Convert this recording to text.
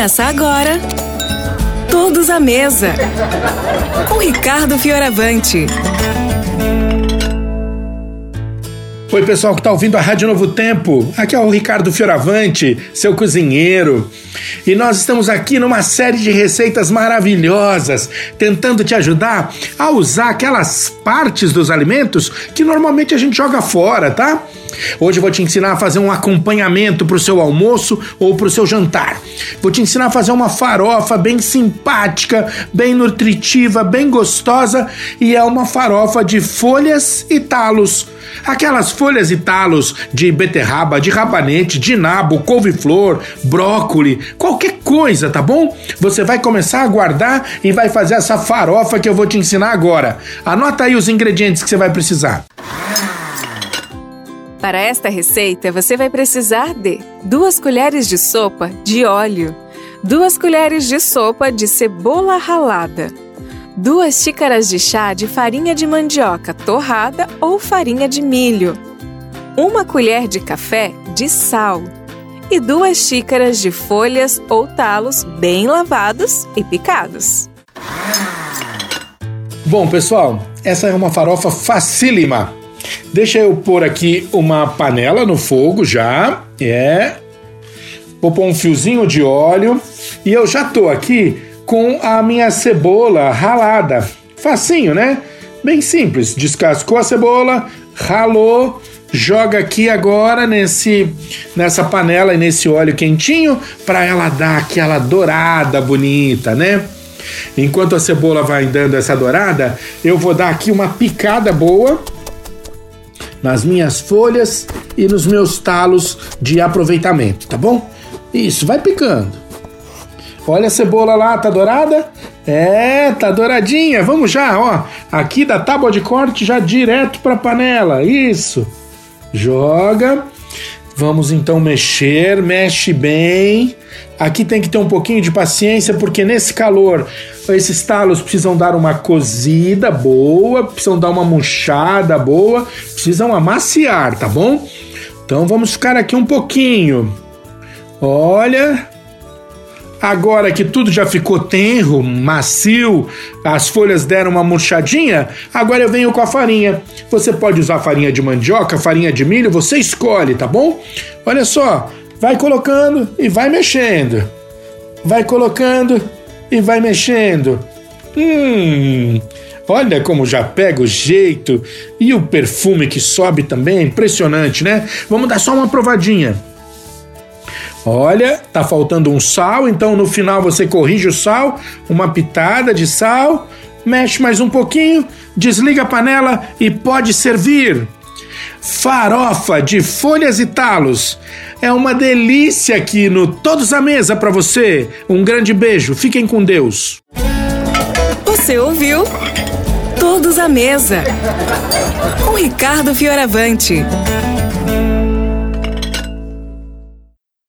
Começa agora. Todos à mesa. Com Ricardo Fioravante. Oi, pessoal que está ouvindo a Rádio Novo Tempo. Aqui é o Ricardo Fioravante, seu cozinheiro. E nós estamos aqui numa série de receitas maravilhosas, tentando te ajudar a usar aquelas partes dos alimentos que normalmente a gente joga fora, tá? Hoje eu vou te ensinar a fazer um acompanhamento para o seu almoço ou para o seu jantar. Vou te ensinar a fazer uma farofa bem simpática, bem nutritiva, bem gostosa e é uma farofa de folhas e talos. Aquelas folhas e talos de beterraba, de rabanete, de nabo, couve-flor, brócoli, qualquer coisa, tá bom? Você vai começar a guardar e vai fazer essa farofa que eu vou te ensinar agora. Anota aí os ingredientes que você vai precisar. Para esta receita, você vai precisar de duas colheres de sopa de óleo, duas colheres de sopa de cebola ralada, duas xícaras de chá de farinha de mandioca torrada ou farinha de milho, uma colher de café de sal e duas xícaras de folhas ou talos bem lavados e picados. Bom, pessoal, essa é uma farofa facílima. Deixa eu pôr aqui uma panela no fogo já. É. Vou pôr um fiozinho de óleo e eu já tô aqui com a minha cebola ralada. Facinho, né? Bem simples. Descascou a cebola, ralou, joga aqui agora nesse nessa panela e nesse óleo quentinho para ela dar aquela dourada bonita, né? Enquanto a cebola vai dando essa dourada, eu vou dar aqui uma picada boa nas minhas folhas e nos meus talos de aproveitamento, tá bom? Isso, vai picando. Olha a cebola lá, tá dourada? É, tá douradinha. Vamos já, ó. Aqui da tábua de corte já direto pra panela. Isso. Joga. Vamos então mexer, mexe bem. Aqui tem que ter um pouquinho de paciência, porque nesse calor esses talos precisam dar uma cozida boa, precisam dar uma murchada boa, precisam amaciar, tá bom? Então vamos ficar aqui um pouquinho. Olha, Agora que tudo já ficou tenro, macio, as folhas deram uma murchadinha, agora eu venho com a farinha. Você pode usar farinha de mandioca, farinha de milho, você escolhe, tá bom? Olha só, vai colocando e vai mexendo. Vai colocando e vai mexendo. Hum, olha como já pega o jeito e o perfume que sobe também, impressionante, né? Vamos dar só uma provadinha. Olha, tá faltando um sal, então no final você corrige o sal, uma pitada de sal, mexe mais um pouquinho, desliga a panela e pode servir. Farofa de folhas e talos. É uma delícia aqui no Todos à Mesa para você. Um grande beijo, fiquem com Deus. Você ouviu? Todos à Mesa. Com Ricardo Fioravante.